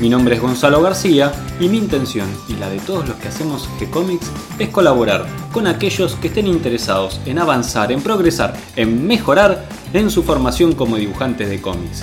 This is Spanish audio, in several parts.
Mi nombre es Gonzalo García y mi intención y la de todos los que hacemos G-Comics es colaborar con aquellos que estén interesados en avanzar, en progresar, en mejorar en su formación como dibujantes de cómics.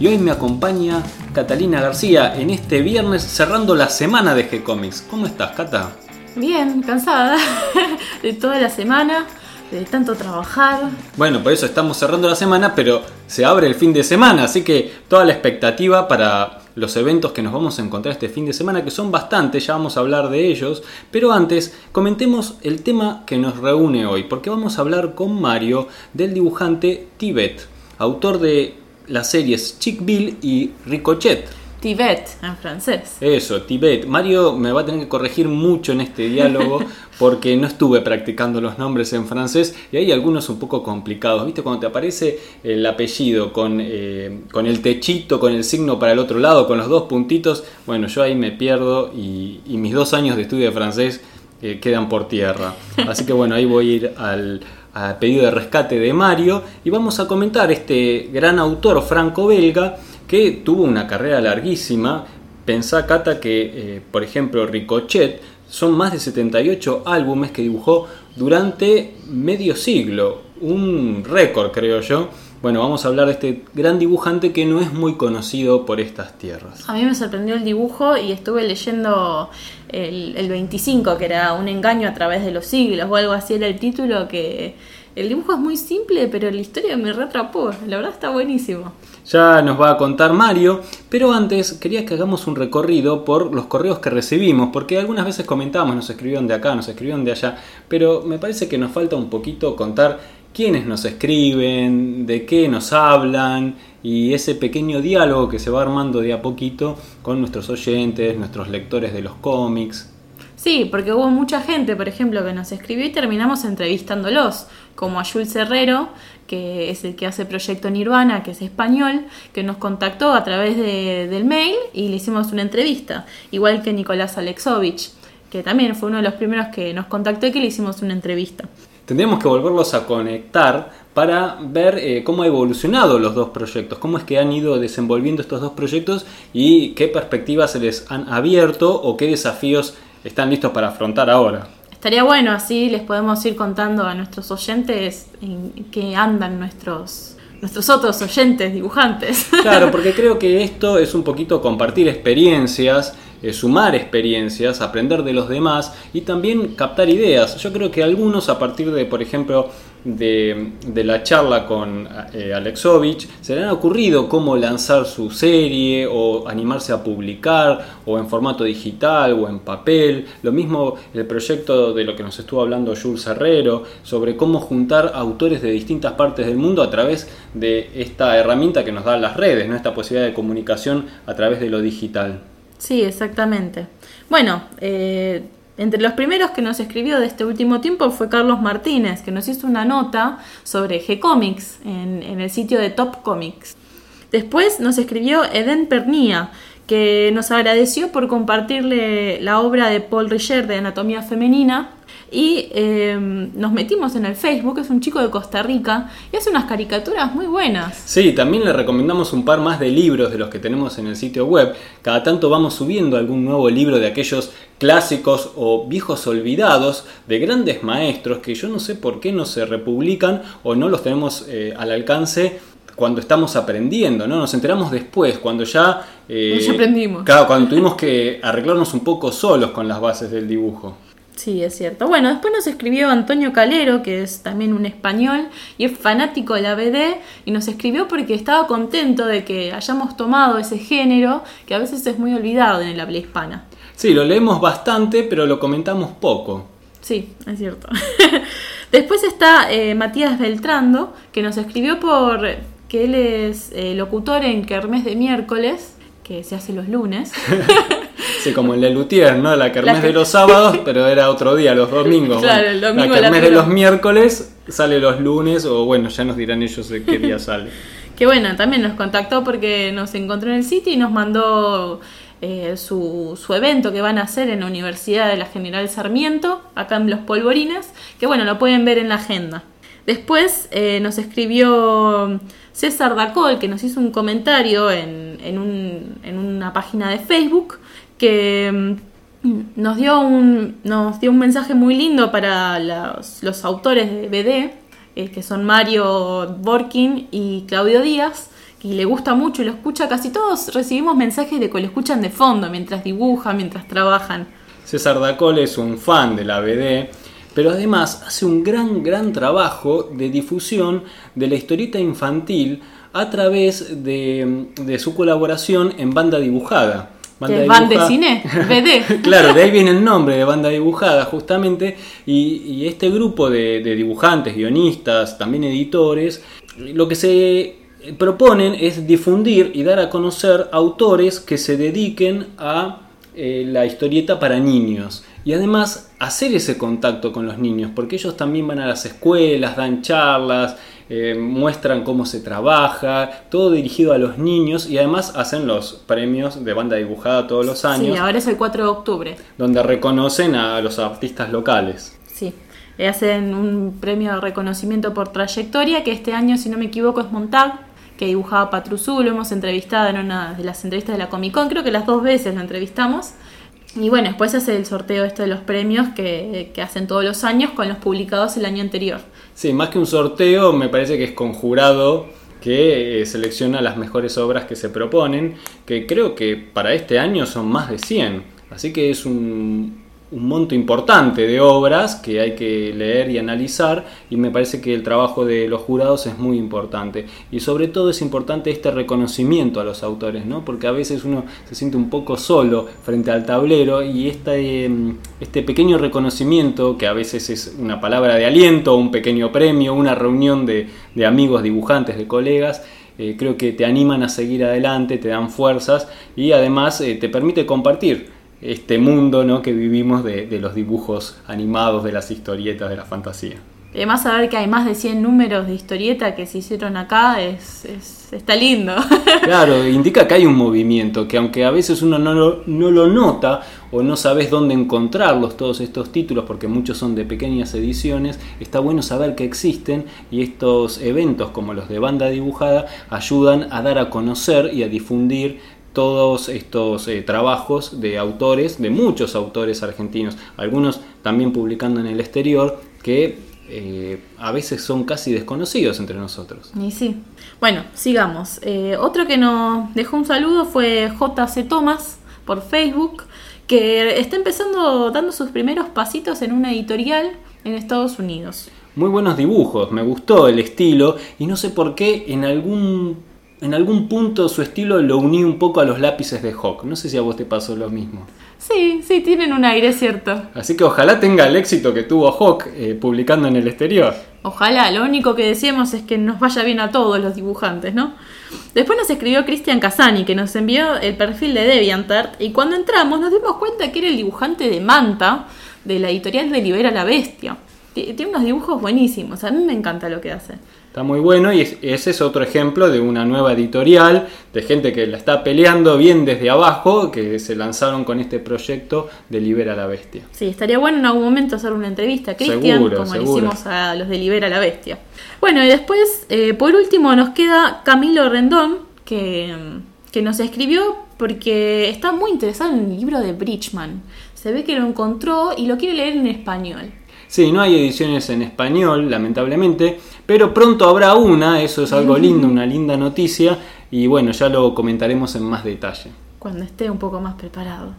Y hoy me acompaña Catalina García en este viernes cerrando la semana de G-Comics. ¿Cómo estás, Cata? Bien, cansada de toda la semana, de tanto trabajar. Bueno, por eso estamos cerrando la semana, pero se abre el fin de semana, así que toda la expectativa para los eventos que nos vamos a encontrar este fin de semana, que son bastantes, ya vamos a hablar de ellos, pero antes comentemos el tema que nos reúne hoy, porque vamos a hablar con Mario del dibujante Tibet, autor de las series Chick Bill y Ricochet. Tibet en francés. Eso, Tibet. Mario me va a tener que corregir mucho en este diálogo porque no estuve practicando los nombres en francés y hay algunos un poco complicados. ¿Viste? Cuando te aparece el apellido con, eh, con el techito, con el signo para el otro lado, con los dos puntitos, bueno, yo ahí me pierdo y, y mis dos años de estudio de francés eh, quedan por tierra. Así que bueno, ahí voy a ir al, a pedido de rescate de Mario y vamos a comentar este gran autor franco-belga que tuvo una carrera larguísima. Pensá, Cata, que eh, por ejemplo Ricochet son más de 78 álbumes que dibujó durante medio siglo, un récord creo yo. Bueno, vamos a hablar de este gran dibujante que no es muy conocido por estas tierras. A mí me sorprendió el dibujo y estuve leyendo el, el 25, que era un engaño a través de los siglos o algo así era el título, que el dibujo es muy simple, pero la historia me reatrapó. La verdad está buenísimo. Ya nos va a contar Mario, pero antes quería que hagamos un recorrido por los correos que recibimos, porque algunas veces comentábamos, nos escribieron de acá, nos escribieron de allá, pero me parece que nos falta un poquito contar quiénes nos escriben, de qué nos hablan y ese pequeño diálogo que se va armando de a poquito con nuestros oyentes, nuestros lectores de los cómics. Sí, porque hubo mucha gente, por ejemplo, que nos escribió y terminamos entrevistándolos, como a Jules Herrero, que es el que hace Proyecto Nirvana, que es español, que nos contactó a través de, del mail y le hicimos una entrevista, igual que Nicolás Alexovich, que también fue uno de los primeros que nos contactó y que le hicimos una entrevista. Tendríamos que volverlos a conectar para ver eh, cómo ha evolucionado los dos proyectos, cómo es que han ido desenvolviendo estos dos proyectos y qué perspectivas se les han abierto o qué desafíos están listos para afrontar ahora. Estaría bueno, así les podemos ir contando a nuestros oyentes en qué andan nuestros, nuestros otros oyentes dibujantes. Claro, porque creo que esto es un poquito compartir experiencias, eh, sumar experiencias, aprender de los demás y también captar ideas. Yo creo que algunos a partir de, por ejemplo, de, la charla con eh, Alexovich, se le han ocurrido cómo lanzar su serie o animarse a publicar o en formato digital o en papel. Lo mismo el proyecto de lo que nos estuvo hablando Jules Herrero sobre cómo juntar autores de distintas partes del mundo a través de esta herramienta que nos dan las redes, ¿no? esta posibilidad de comunicación a través de lo digital. Sí, exactamente. Bueno, eh, entre los primeros que nos escribió de este último tiempo fue Carlos Martínez, que nos hizo una nota sobre G-Comics en, en el sitio de Top Comics. Después nos escribió Eden Pernía, que nos agradeció por compartirle la obra de Paul Richer de Anatomía Femenina. Y eh, nos metimos en el Facebook, es un chico de Costa Rica, y hace unas caricaturas muy buenas. Sí, también le recomendamos un par más de libros de los que tenemos en el sitio web. Cada tanto vamos subiendo algún nuevo libro de aquellos clásicos o viejos olvidados de grandes maestros que yo no sé por qué no se republican o no los tenemos eh, al alcance cuando estamos aprendiendo, ¿no? Nos enteramos después, cuando ya... Eh, ya aprendimos. Claro, cuando tuvimos que arreglarnos un poco solos con las bases del dibujo. Sí, es cierto. Bueno, después nos escribió Antonio Calero, que es también un español y es fanático de la BD, y nos escribió porque estaba contento de que hayamos tomado ese género que a veces es muy olvidado en el habla hispana. Sí, lo leemos bastante, pero lo comentamos poco. Sí, es cierto. Después está eh, Matías Beltrando, que nos escribió por que él es eh, locutor en Kermés de miércoles, que se hace los lunes. Sí, como el de Lutier, ¿no? La kermés La que- de los sábados, pero era otro día, los domingos. Claro, el domingo la la kermés de los miércoles sale los lunes, o bueno, ya nos dirán ellos de qué día sale. Que bueno, también nos contactó porque nos encontró en el sitio y nos mandó eh, su, su evento que van a hacer en la Universidad de la General Sarmiento, acá en Los Polvorines, que bueno, lo pueden ver en la agenda. Después eh, nos escribió César Dacol, que nos hizo un comentario en, en, un- en una página de Facebook, que mm, nos dio un, nos dio un mensaje muy lindo para los, autores de BD, eh, que son Mario Borkin y Claudio Díaz, que le gusta mucho y lo escucha. Casi todos recibimos mensajes de que lo escuchan de fondo, mientras dibujan, mientras trabajan. César Dacol es un fan de la BD, pero además hace un gran, gran trabajo de difusión de la historieta infantil a través de, de su colaboración en banda dibujada. ¿Que es Van de Cine? BD. claro, de ahí viene el nombre de banda dibujada, justamente. Y, y este grupo de, de dibujantes, guionistas, también editores, lo que se proponen es difundir y dar a conocer autores que se dediquen a eh, la historieta para niños. Y además hacer ese contacto con los niños, porque ellos también van a las escuelas, dan charlas, eh, muestran cómo se trabaja, todo dirigido a los niños y además hacen los premios de banda dibujada todos los años Sí, ahora es el 4 de octubre. donde reconocen a los artistas locales. Sí. Le hacen un premio de reconocimiento por trayectoria, que este año, si no me equivoco, es Montag, que dibujaba Patrusú, lo hemos entrevistado en una de las entrevistas de la Comic Con, creo que las dos veces lo entrevistamos. Y bueno, después hace el sorteo este de los premios que, que hacen todos los años con los publicados el año anterior. Sí, más que un sorteo, me parece que es con jurado que eh, selecciona las mejores obras que se proponen, que creo que para este año son más de 100. Así que es un, un monto importante de obras que hay que leer y analizar y me parece que el trabajo de los jurados es muy importante y sobre todo es importante este reconocimiento a los autores, ¿no? porque a veces uno se siente un poco solo frente al tablero y este, este pequeño reconocimiento que a veces es una palabra de aliento, un pequeño premio, una reunión de, de amigos, dibujantes, de colegas, eh, creo que te animan a seguir adelante, te dan fuerzas y además eh, te permite compartir este mundo ¿no? que vivimos de, de los dibujos animados, de las historietas, de la fantasía. Además, saber que hay más de 100 números de historieta que se hicieron acá es, es- está lindo. Claro, indica que hay un movimiento, que aunque a veces uno no lo, no lo nota o no sabes dónde encontrarlos todos estos títulos, porque muchos son de pequeñas ediciones, está bueno saber que existen y estos eventos como los de banda dibujada ayudan a dar a conocer y a difundir todos estos eh, trabajos de autores, de muchos autores argentinos, algunos también publicando en el exterior, que eh, a veces son casi desconocidos entre nosotros. Y sí. Bueno, sigamos. Eh, otro que nos dejó un saludo fue JC Thomas por Facebook, que está empezando dando sus primeros pasitos en una editorial en Estados Unidos. Muy buenos dibujos, me gustó el estilo y no sé por qué en algún, en algún punto su estilo lo uní un poco a los lápices de Hawk. No sé si a vos te pasó lo mismo. Sí, sí, tienen un aire, cierto. Así que ojalá tenga el éxito que tuvo Hawk eh, publicando en el exterior. Ojalá, lo único que decíamos es que nos vaya bien a todos los dibujantes, ¿no? Después nos escribió Cristian Casani, que nos envió el perfil de DeviantArt, y cuando entramos nos dimos cuenta que era el dibujante de Manta, de la editorial de Libera la Bestia. Tiene unos dibujos buenísimos, a mí me encanta lo que hace. Está muy bueno y es- ese es otro ejemplo de una nueva editorial, de gente que la está peleando bien desde abajo, que se lanzaron con este proyecto de Libera la Bestia. Sí, estaría bueno en algún momento hacer una entrevista a Cristian, Seguro, como le hicimos a los de Libera la Bestia. Bueno, y después, eh, por último, nos queda Camilo Rendón, que, que nos escribió porque está muy interesado en el libro de Bridgman. Se ve que lo encontró y lo quiere leer en español. Sí, no hay ediciones en español, lamentablemente, pero pronto habrá una, eso es algo lindo, una linda noticia, y bueno, ya lo comentaremos en más detalle. cuando esté un poco más preparado.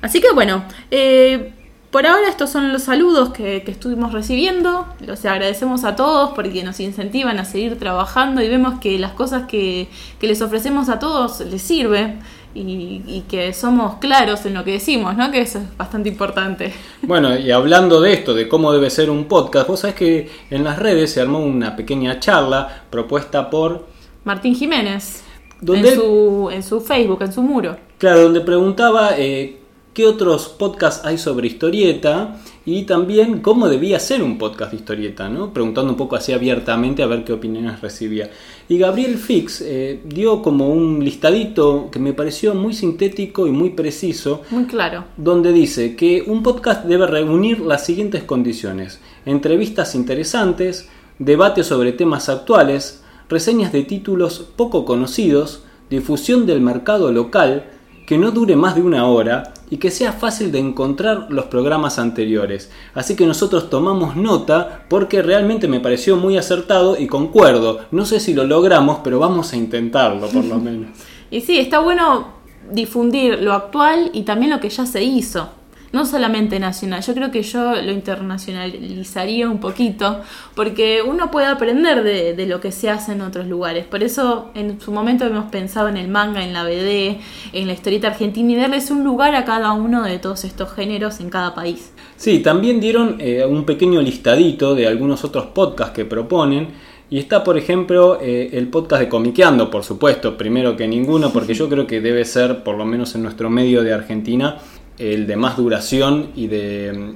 Así que bueno, eh, por ahora estos son los saludos que, que estuvimos recibiendo. Los agradecemos a todos porque nos incentivan a seguir trabajando y vemos que las cosas que, que les ofrecemos a todos les sirve y, y que somos claros en lo que decimos, ¿no? Que eso es bastante importante. Bueno, y hablando de esto, de cómo debe ser un podcast, vos sabés que en las redes se armó una pequeña charla propuesta por, Martín Jiménez, ¿Dónde? en su, en su Facebook, en su muro. claro, donde preguntaba eh, qué otros podcasts hay sobre historieta y también cómo debía ser un podcast de historieta, ¿no? preguntando un poco así abiertamente a ver qué opiniones recibía. Y Gabriel Fix eh, dio como un listadito que me pareció muy sintético y muy preciso. Muy claro. Donde dice que un podcast debe reunir las siguientes condiciones. Entrevistas interesantes, debate sobre temas actuales, reseñas de títulos poco conocidos, difusión del mercado local, que no dure más de una hora y que sea fácil de encontrar los programas anteriores. Así que nosotros tomamos nota porque realmente me pareció muy acertado y concuerdo. No sé si lo logramos, pero vamos a intentarlo por lo menos. y sí, está bueno difundir lo actual y también lo que ya se hizo no solamente nacional, yo creo que yo lo internacionalizaría un poquito, porque uno puede aprender de, lo que se hace en otros lugares. Por eso en su momento hemos pensado en el manga, en la BD, en la historieta argentina y darles un lugar a cada uno de todos estos géneros en cada país. Sí, también dieron eh, un pequeño listadito de algunos otros podcasts que proponen. Y está, por ejemplo, eh, el podcast de Comiqueando, por supuesto, primero que ninguno, porque yo creo que debe ser, por lo menos en nuestro medio de Argentina, el de más duración y de,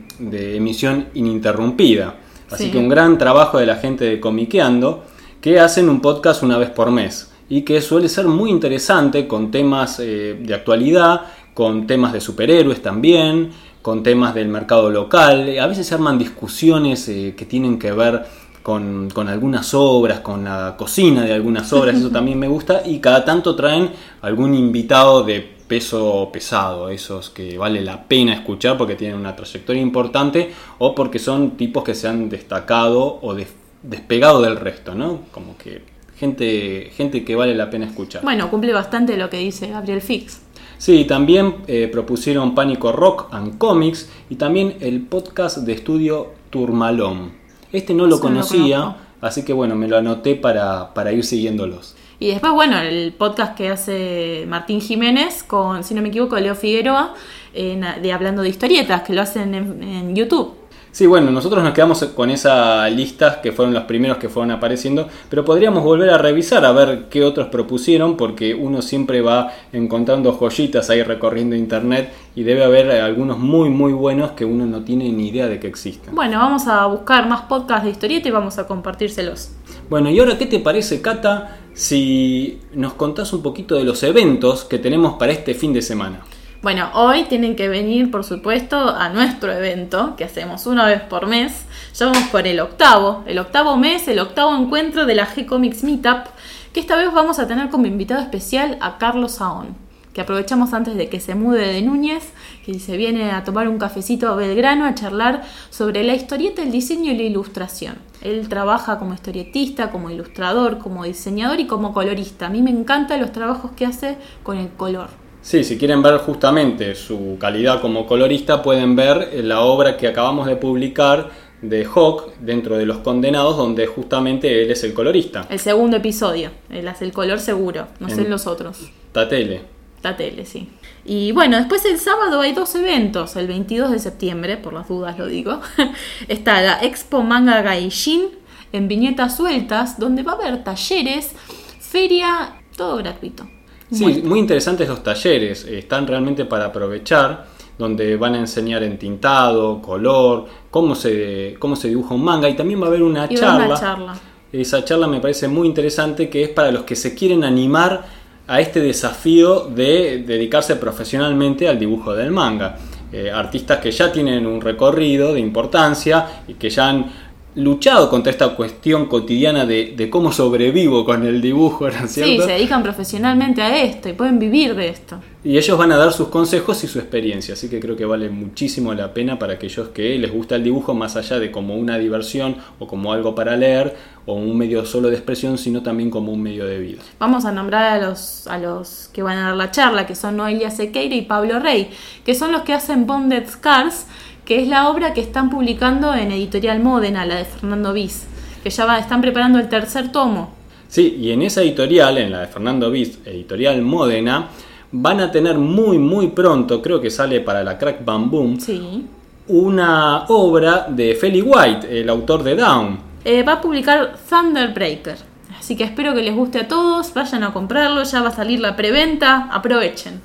emisión ininterrumpida. Así que un gran trabajo de la gente de Comiqueando, que hacen un podcast una vez por mes y que suele ser muy interesante con temas eh, de actualidad, con temas de superhéroes también, con temas del mercado local. A veces se arman discusiones eh, que tienen que ver con, con, algunas obras, con la cocina de algunas obras, eso también me gusta, y cada tanto traen algún invitado de peso pesado, esos que vale la pena escuchar porque tienen una trayectoria importante o porque son tipos que se han destacado o despegado del resto, ¿no? Como que gente, gente que vale la pena escuchar. Bueno, cumple bastante lo que dice Gabriel Fix. Sí, también eh, propusieron Pánico Rock and Comics y también el podcast de estudio Turmalón. Este no lo conocía, así que bueno, me lo anoté para, para ir siguiéndolos. Y después, bueno, el podcast que hace Martín Jiménez con, si no me equivoco, Leo Figueroa, de Hablando de Historietas, que lo hacen en YouTube. Sí, bueno, nosotros nos quedamos con esa lista que fueron los primeros que fueron apareciendo, pero podríamos volver a revisar a ver qué otros propusieron, porque uno siempre va encontrando joyitas ahí recorriendo internet y debe haber algunos muy muy buenos que uno no tiene ni idea de que existen. Bueno, vamos a buscar más podcasts de historieta y vamos a compartírselos. Bueno, y ahora, ¿qué te parece, Cata, si nos contás un poquito de los eventos que tenemos para este fin de semana? Bueno, hoy tienen que venir, por supuesto, a nuestro evento que hacemos una vez por mes. Ya vamos por el octavo, el octavo mes, el octavo encuentro de la G-Comics Meetup, que esta vez vamos a tener como invitado especial a Carlos Saón, que aprovechamos antes de que se mude de Núñez, que se viene a tomar un cafecito a Belgrano a charlar sobre la historieta, el diseño y la ilustración. Él trabaja como historietista, como ilustrador, como diseñador y como colorista. A mí me encantan los trabajos que hace con el color. Sí, si quieren ver justamente su calidad como colorista, pueden ver la obra que acabamos de publicar de Hawk dentro de Los Condenados, donde justamente él es el colorista. El segundo episodio, él hace el color seguro, no sé los otros. Tatele. Tatele, sí. Y bueno, después el sábado hay dos eventos, el 22 de septiembre, por las dudas lo digo, está la Expo Manga Gaijin en Viñetas Sueltas, donde va a haber talleres, feria, todo gratuito. Sí, muy interesantes los talleres, están realmente para aprovechar, donde van a enseñar en tintado, color, cómo se, cómo se dibuja un manga y también va a haber una charla. charla. Esa charla me parece muy interesante que es para los que se quieren animar a este desafío de dedicarse profesionalmente al dibujo del manga. Eh, artistas que ya tienen un recorrido de importancia y que ya han luchado contra esta cuestión cotidiana de, cómo sobrevivo con el dibujo, ¿no es cierto? Sí, se dedican profesionalmente a esto y pueden vivir de esto. Y ellos van a dar sus consejos y su experiencia, así que creo que vale muchísimo la pena para aquellos que les gusta el dibujo más allá de como una diversión o como algo para leer o un medio solo de expresión, sino también como un medio de vida. Vamos a nombrar a los, a los que van a dar la charla, que son Noelia Sequeira y Pablo Rey, que son los que hacen Bonded Scars, que es la obra que están publicando en Editorial Módena, la de Fernando Viz, que ya va, están preparando el tercer tomo. Sí, y en esa editorial, en la de Fernando Viz, Editorial Módena, van a tener muy, muy pronto, creo que sale para la Crack Bam Boom, sí. una obra de Feli White, el autor de Down. Eh, va a publicar Thunderbreaker. Así que espero que les guste a todos, vayan a comprarlo, ya va a salir la preventa, aprovechen.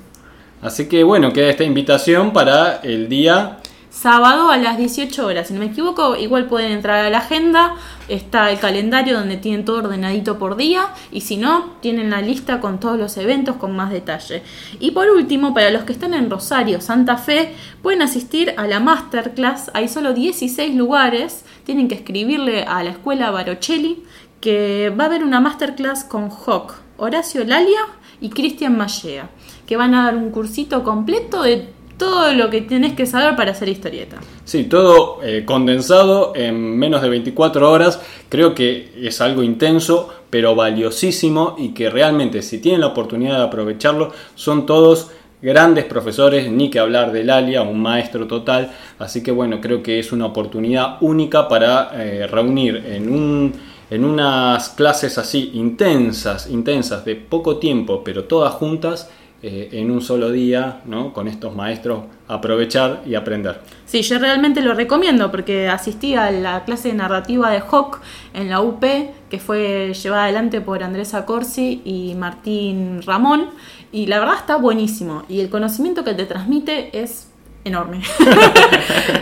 Así que bueno, queda esta invitación para el día sábado a las 18 horas. Si no me equivoco, igual pueden entrar a la agenda, está el calendario donde tienen todo ordenadito por día y si no, tienen la lista con todos los eventos con más detalle. Y por último, para los que están en Rosario, Santa Fe, pueden asistir a la masterclass. Hay solo 16 lugares, tienen que escribirle a la escuela Barocelli que va a haber una masterclass con Hawk, Horacio Lalia y Cristian Mallea, que van a dar un cursito completo de todo lo que tienes que saber para hacer historieta. Sí, todo eh, condensado en menos de 24 horas. Creo que es algo intenso, pero valiosísimo y que realmente si tienen la oportunidad de aprovecharlo, son todos grandes profesores, ni que hablar del Alia, un maestro total. Así que bueno, creo que es una oportunidad única para eh, reunir en un en unas clases así intensas, intensas, de poco tiempo, pero todas juntas, eh, en un solo día, ¿no? con estos maestros, aprovechar y aprender. Sí, yo realmente lo recomiendo porque asistí a la clase de narrativa de Hawk en la UP, que fue llevada adelante por Andrés Corsi y Martín Ramón, y la verdad está buenísimo, y el conocimiento que te transmite es enorme.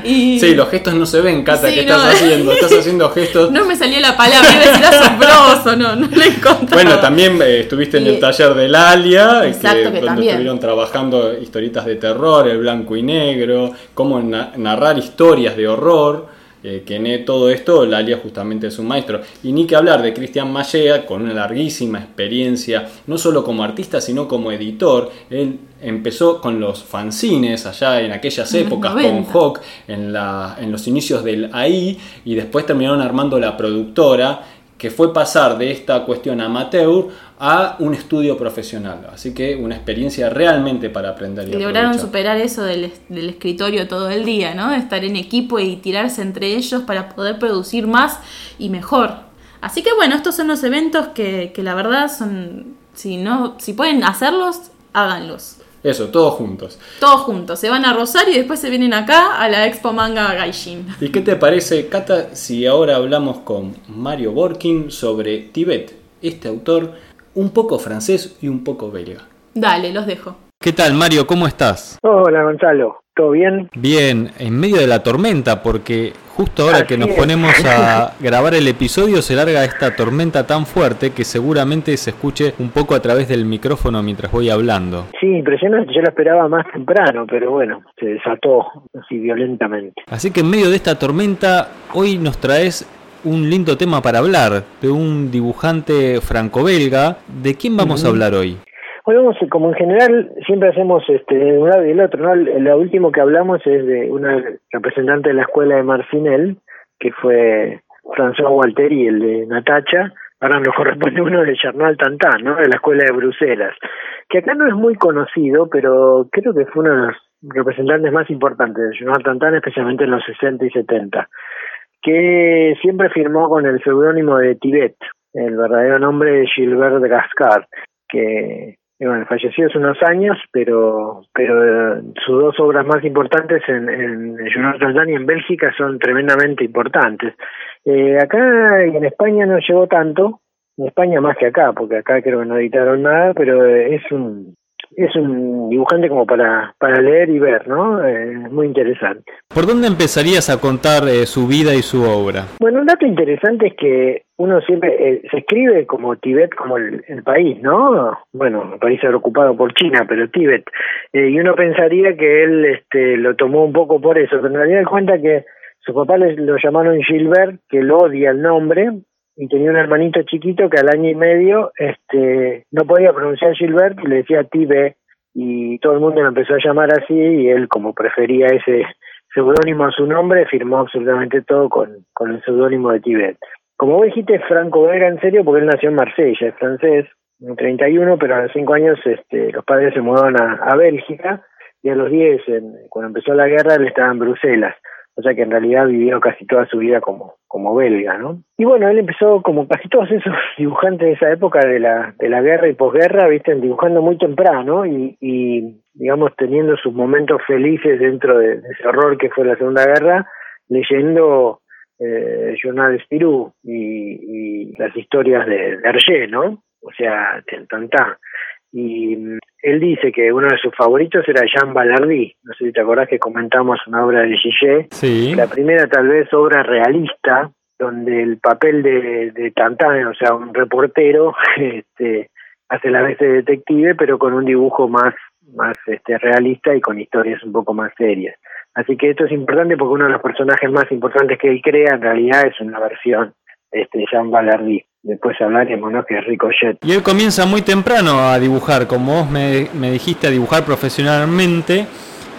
Sí, los gestos no se ven, Cata, que estás haciendo? Estás haciendo gestos. No me salía la palabra, iba a decir asombroso, no, no lo encontré. Bueno, también eh, estuviste en el taller del Alia, Exacto, que, donde estuvieron trabajando historietas de terror, el blanco y negro, cómo narrar historias de horror. Eh, que en todo esto Lalia justamente es un maestro. Y ni que hablar de Cristian Mallea, con una larguísima experiencia, no solo como artista, sino como editor. Él empezó con los fanzines allá en aquellas épocas, con Hawk, en, la, en los inicios del AI, y después terminaron armando la productora que fue pasar de esta cuestión amateur a un estudio profesional. Así que una experiencia realmente para aprender. Y, lograron superar eso del, escritorio todo el día, ¿no? estar en equipo y tirarse entre ellos para poder producir más y mejor. Así que bueno, estos son los eventos que, que la verdad son, si no, si pueden hacerlos, háganlos. Eso, todos juntos. Todos juntos. Se van a Rosario y después se vienen acá a la Expo Manga Gaijin. ¿Y qué te parece, Cata, si ahora hablamos con Mario Borkin sobre Tibet? Este autor, un poco francés y un poco belga. Dale, los dejo. ¿Qué tal, Mario? ¿Cómo estás? Hola, Gonzalo. ¿Todo bien? Bien, en medio de la tormenta, porque justo ahora que nos ponemos a grabar el episodio se larga esta tormenta tan fuerte que seguramente se escuche un poco a través del micrófono mientras voy hablando. Sí, impresionante, yo la esperaba más temprano, pero bueno, se desató así violentamente. Así que en medio de esta tormenta, hoy nos traes un lindo tema para hablar, de un dibujante franco-belga. ¿De quién vamos a hablar hoy? Bueno, como en general siempre hacemos este, de un lado y del otro, ¿no? Lo último que hablamos es de una representante de la escuela de Marcinel, que fue François Walteri, el de Natacha, ahora nos corresponde uno de Charnal Tantán. De la escuela de Bruselas, que acá no es muy conocido, pero creo que fue uno de los representantes más importantes de Charnal Tantán, especialmente en los 60 y 70, que siempre firmó con el seudónimo de Tibet, el verdadero nombre de Gilbert Gascard, que bueno, falleció hace unos años, pero pero eh, sus dos obras más importantes en, en Jonathan y en Bélgica son tremendamente importantes. Eh, acá y en España no llegó tanto, en España más que acá, porque acá creo que no editaron nada, pero es un es un dibujante como para, para leer y ver, ¿no? Eh, es muy interesante. ¿Por dónde empezarías a contar eh, su vida y su obra? Bueno, un dato interesante es que uno siempre eh, se escribe como Tibet, como el, país, ¿no? Bueno, el país era ocupado por China, pero Tibet. y uno pensaría que él este, lo tomó un poco por eso, pero en realidad da cuenta que su papá lo llamaron Gilbert, que lo odia el nombre, y tenía un hermanito chiquito que al año y medio este no podía pronunciar Gilbert y le decía Tibe y todo el mundo lo empezó a llamar así y él como prefería ese seudónimo a su nombre firmó absolutamente todo con, con el seudónimo de Tibet. Como vos dijiste, Franco Vega en serio porque él nació en Marsella, es francés, en 31, pero a los 5 años este, los padres se mudaron a, a Bélgica y a los 10, cuando empezó la guerra, él estaba en Bruselas o sea que en realidad vivió casi toda su vida como, como belga, ¿no? Y bueno, él empezó como casi todos esos dibujantes de esa época de la, de la guerra y posguerra, viste, dibujando muy temprano y, digamos teniendo sus momentos felices dentro de, ese horror que fue la Segunda Guerra, leyendo eh, Journal Spirou y, las historias de, de Hergé, ¿no? O sea, Tantán. Y mm, él dice que uno de sus favoritos era Jean Ballardy. No sé si te acordás que comentamos una obra de Gillet. Sí. La primera tal vez obra realista, donde el papel de, de Tantan, o sea, un reportero, este, hace la vez de detective, pero con un dibujo más, más este, realista y con historias un poco más serias. Así que esto es importante porque uno de los personajes más importantes que él crea en realidad es una versión de este Jean Ballardy. Después hablaremos, ¿no? Que es Ricochet. Y él comienza muy temprano a dibujar, como vos me, me dijiste, a dibujar profesionalmente.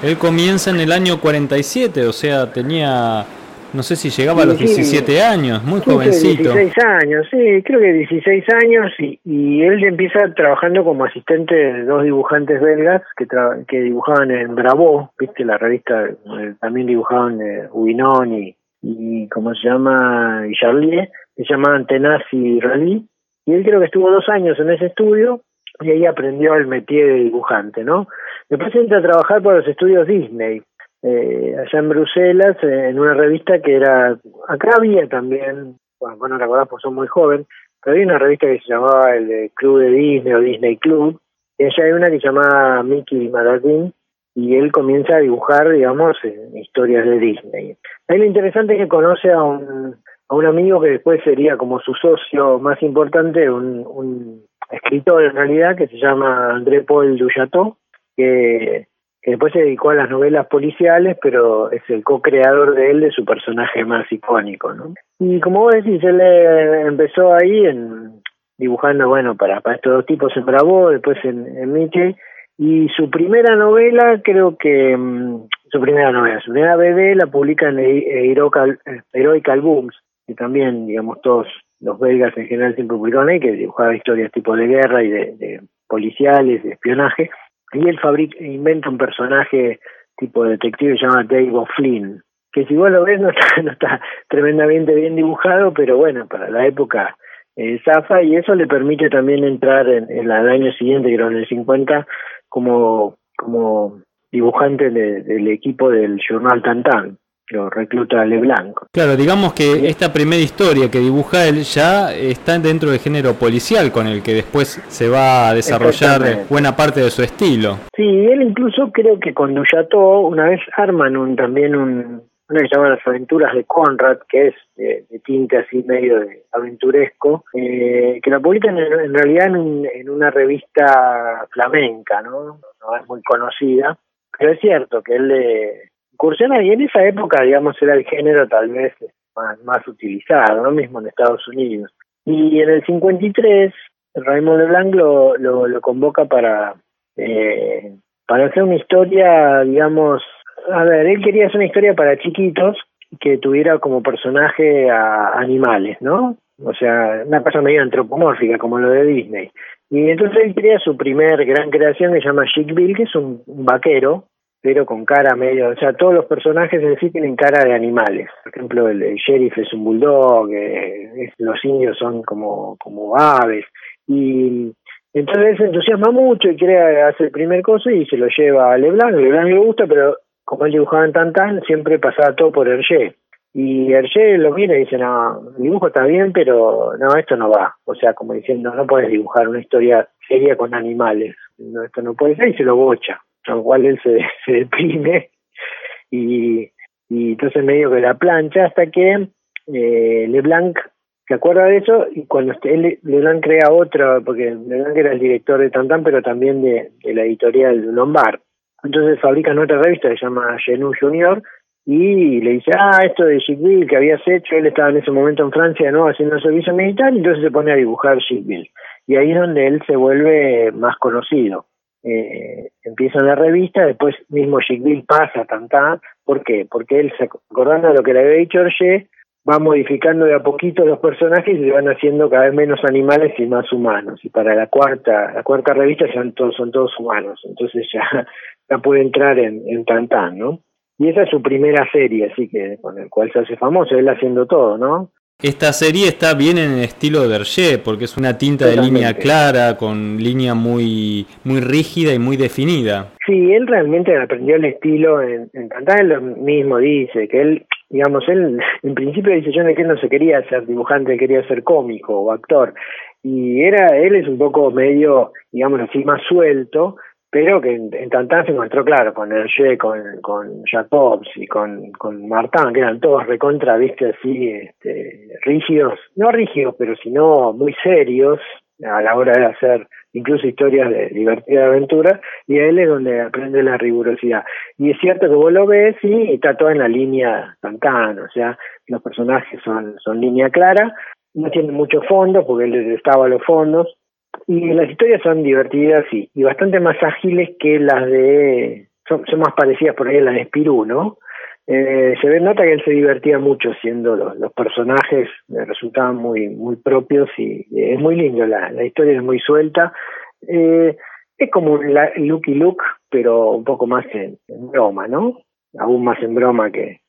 Él comienza en el año 47, o sea, tenía no sé si llegaba a los 17 años, muy jovencito. 16 años, sí, creo que 16 años y, y él empieza trabajando como asistente de dos dibujantes belgas que, que dibujaban en Bravo, viste la revista, eh, también dibujaban eh, Ubinon y, y ¿cómo se llama? Y Charlier, se llamaban Tenaz y Rally. Y él creo que estuvo dos años en ese estudio y ahí aprendió el métier de dibujante, ¿no? Después entra a trabajar por los estudios Disney, eh, allá en Bruselas, eh, en una revista que era, acá había también, bueno, bueno no recordás porque son muy joven, pero había una revista que se llamaba el Club de Disney o Disney Club, y allá hay una que se llamaba Mickey Magazine, y él comienza a dibujar, digamos, historias de Disney. Ahí lo interesante es que conoce a un, a un amigo que después sería como su socio más importante, un, un escritor en realidad que se llama André Paul Duchateau, que que después se dedicó a las novelas policiales, pero es el co-creador de él, de su personaje más icónico, ¿no? Y como vos decís, él eh, empezó ahí en dibujando, bueno, para, para estos dos tipos en Bravo, después en, en y su primera novela, creo que, mm, su primera novela, su primera bebé la publica en Heroic Albums, que también, digamos, todos los belgas en general siempre publicaron ahí, que dibujaba historias tipo de guerra y de, de policiales, de espionaje, y él fabrica, inventa un personaje tipo detective que se llama Dave O'Flynn, que si vos lo ves no está, no está tremendamente bien dibujado, pero bueno, para la época eh, zafa y eso le permite también entrar en, el año siguiente, creo en el 50, como, como dibujante del equipo del Journal Tantan lo recluta LeBlanc. Claro, digamos que esta primera historia que dibuja él ya está dentro del género policial con el que después se va a desarrollar buena parte de su estilo. Sí, él incluso creo que con Duchateau una vez arman un, también un, una que se llama Las aventuras de Conrad, que es de, tinte así medio de aventuresco, eh, que la publican en, realidad en, en, una revista flamenca, ¿no? No es muy conocida, pero es cierto que él le y en esa época, digamos, era el género tal vez más, más utilizado, ¿no? Mismo en Estados Unidos. Y en el 53, Raymond Leblanc lo, lo, lo convoca para, eh, para hacer una historia, digamos, a ver, él quería hacer una historia para chiquitos que tuviera como personaje a animales, ¿no? O sea, una cosa medio antropomórfica, como lo de Disney. Y entonces él crea su primer gran creación que se llama Chick Bill, que es un vaquero pero con cara medio, o sea, todos los personajes en sí tienen cara de animales. Por ejemplo, el, sheriff es un bulldog, eh, los indios son como, como aves. Y entonces se entusiasma mucho y quiere hacer el primer cosa y se lo lleva a Leblanc. Leblanc le gusta, pero como él dibujaba en tan siempre pasaba todo por Hergé. Y Hergé lo mira y dice, no, el dibujo está bien, pero no, esto no va. O sea, como diciendo, no puedes dibujar una historia seria con animales. No, esto no puede ser y se lo bocha lo cual él se, se deprime y, y entonces medio que la plancha hasta que eh, Leblanc se acuerda de eso y cuando él, Leblanc crea otra, porque Leblanc era el director de Tantan, pero también de, de la editorial Lombard. Entonces fabrican otra revista que se llama Genú Junior y le dice, ah, esto de Chickville que habías hecho, él estaba en ese momento en Francia, ¿no? Haciendo servicio militar, y entonces se pone a dibujar Chickville. Y ahí es donde él se vuelve más conocido eh, empieza la revista, después mismo Chickville pasa a Tantá, ¿por qué? Porque él, acordando de lo que le había dicho Hergé, va modificando de a poquito los personajes y se van haciendo cada vez menos animales y más humanos. Y para la cuarta, la cuarta revista son todos, son todos humanos, entonces ya, ya puede entrar en, en Tantán, ¿no? Y esa es su primera serie, así que con el cual se hace famoso, él haciendo todo, ¿no? Esta serie está bien en el estilo de Hergé, porque es una tinta de línea clara, con línea muy, muy rígida y muy definida. Sí, él realmente aprendió el estilo en, en él lo mismo dice, que él digamos, él en principio dice yo que él no se quería ser dibujante, quería ser cómico o actor. Y era, él es un poco medio, digamos así, más suelto, pero que en, en Tantan se encontró claro con Hergé, con, con Jacobs y con, con Martin, que eran todos recontra, viste, así, este, rígidos, no rígidos, pero sino muy serios a la hora de hacer incluso historias de divertida aventura, y él es donde aprende la rigurosidad. Y es cierto que vos lo ves y está todo en la línea Tantan, o sea, los personajes son, son línea clara, no tienen mucho fondo porque él detestaba los fondos, y las historias son divertidas y, bastante más ágiles que las de son, son más parecidas por ahí a las de Spirú, ¿no? Eh, se ve nota que él se divertía mucho siendo los, los personajes le resultaban muy muy propios y, es muy lindo la, la historia es muy suelta. Eh, es como un Lucky Luke pero un poco más en, en, broma no aún más en broma que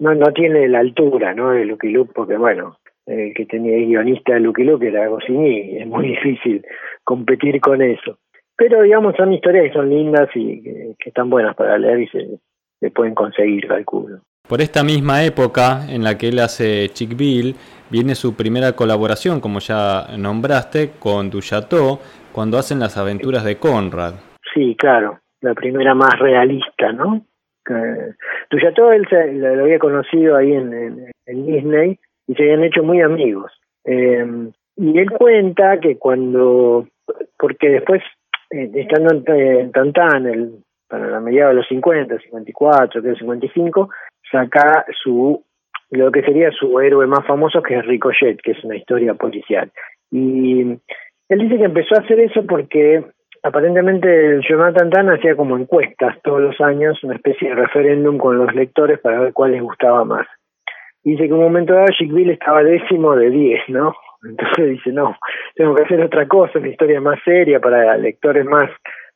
no no tiene la altura no de Lucky Luke porque bueno el que tenía el guionista de Lucky Luke era Goscinny, es muy difícil competir con eso. Pero digamos, son historias que son lindas y que, que están buenas para leer y se, se, pueden conseguir, calculo. Por esta misma época en la que él hace Chick Bill, viene su primera colaboración, como ya nombraste, con Duchateau, cuando hacen las aventuras de Conrad. Sí, claro, la primera más realista, ¿no? Eh, Duchateau él se, lo había conocido ahí en, en, en Disney, y se habían hecho muy amigos. Eh, y él cuenta que cuando, porque después, eh, estando en, Tantan, el, para la mediados de los 50, 54, creo 55, saca su lo que sería su héroe más famoso, que es Ricochet, que es una historia policial. Y él dice que empezó a hacer eso porque aparentemente el Jonathan Tan hacía como encuestas todos los años, una especie de referéndum con los lectores para ver cuál les gustaba más dice que un momento dado Bill estaba décimo de 10, ¿no? Entonces dice, no, tengo que hacer otra cosa, una historia más seria para lectores más,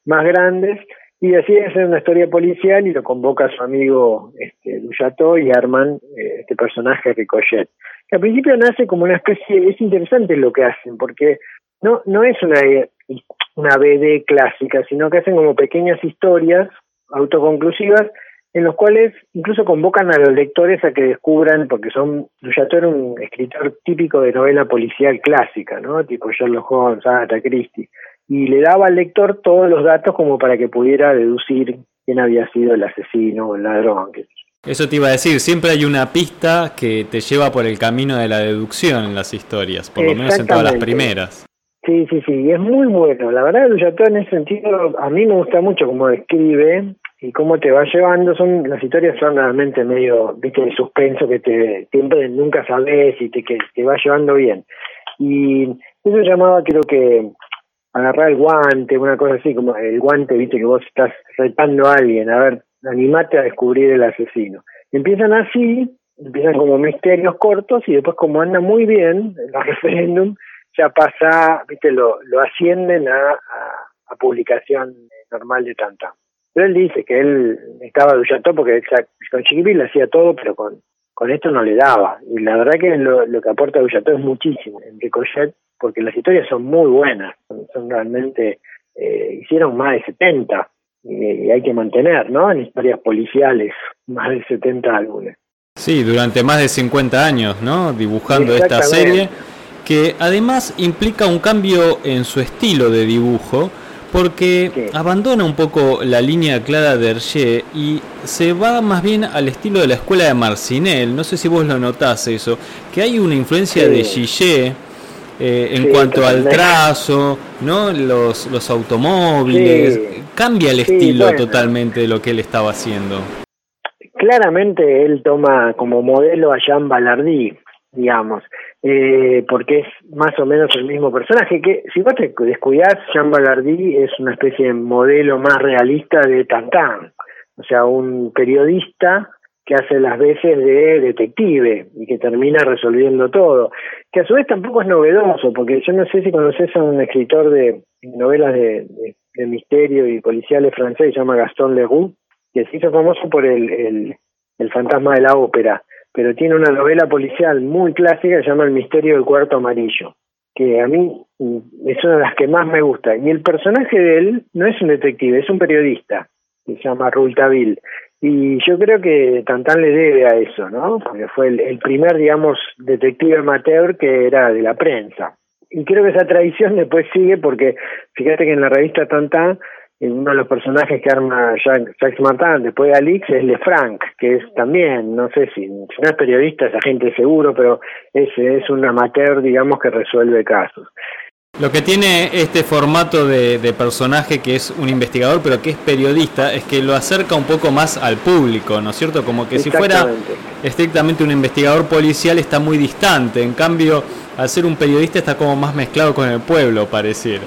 más grandes, y decide hacer una historia policial y lo convoca a su amigo este, y arman eh, este personaje Ricochet, que al principio nace como una especie, es interesante lo que hacen, porque no, no es una, una BD clásica, sino que hacen como pequeñas historias autoconclusivas en los cuales incluso convocan a los lectores a que descubran, porque son, Duchateau era un escritor típico de novela policial clásica, ¿no? Tipo Sherlock Holmes, Agatha Christie, y le daba al lector todos los datos como para que pudiera deducir quién había sido el asesino o el ladrón. Que... Eso te iba a decir, siempre hay una pista que te lleva por el camino de la deducción en las historias, por lo menos en todas las primeras. Sí, sí, sí, es muy bueno. La verdad, Duchateau en ese sentido, a mí me gusta mucho cómo escribe, y cómo te va llevando son las historias son realmente medio viste de suspenso que te siempre nunca sabes y te que te va llevando bien. Y eso llamaba creo que agarrar el guante una cosa así como el guante viste que vos estás retando a alguien. A ver animate a descubrir el asesino. Empiezan así empiezan como misterios cortos y después como anda muy bien el referéndum ya pasa viste lo lo ascienden a, a, a publicación normal de tanta pero él dice que él estaba Duchateau porque con Chiquipil le hacía todo, pero con, con esto no le daba. Y la verdad que lo, lo que aporta Duchateau es muchísimo en Ricochet, porque las historias son muy buenas, son, realmente, eh, hicieron más de 70, y, y, hay que mantener, ¿no? En historias policiales, más de 70 álbumes. Sí, durante más de 50 años, ¿no? Dibujando esta serie, que además implica un cambio en su estilo de dibujo, porque abandona un poco la línea clara de Hergé y se va más bien al estilo de la escuela de Marcinel. No sé si vos lo notás eso, que hay una influencia sí. de Gillet eh, en sí, cuanto al trazo, ¿no? Los, los automóviles. Cambia el estilo bueno. totalmente de lo que él estaba haciendo. Claramente él toma como modelo a Jean Ballardy, digamos eh, porque es más o menos el mismo personaje, que si vos te descuidás, Jean Ballardy es una especie de modelo más realista de Tantan, o sea, un periodista que hace las veces de detective y que termina resolviendo todo, que a su vez tampoco es novedoso, porque yo no sé si conoces a un escritor de novelas de misterio y policiales francés, se llama Gaston Leroux, que se hizo famoso por el, el, el fantasma de la ópera, pero tiene una novela policial muy clásica que se llama El misterio del cuarto amarillo, que a mí mm, es una de las que más me gusta. Y el personaje de él no es un detective, es un periodista, que se llama Rouletabille. Y yo creo que Tantán le debe a eso, ¿no? Porque fue el, primer, digamos, detective amateur que era de la prensa. Y creo que esa tradición después sigue porque, fíjate que en la revista Tantán, uno de los personajes que arma Jacques, Martin después de Alix es Lefranc, que es también, no sé si, no es periodista, es agente seguro, pero es, es un amateur, digamos, que resuelve casos. Lo que tiene este formato de, personaje que es un investigador pero que es periodista es que lo acerca un poco más al público, ¿no es cierto? Como que si fuera estrictamente un investigador policial está muy distante, en cambio al ser un periodista está como más mezclado con el pueblo, pareciera.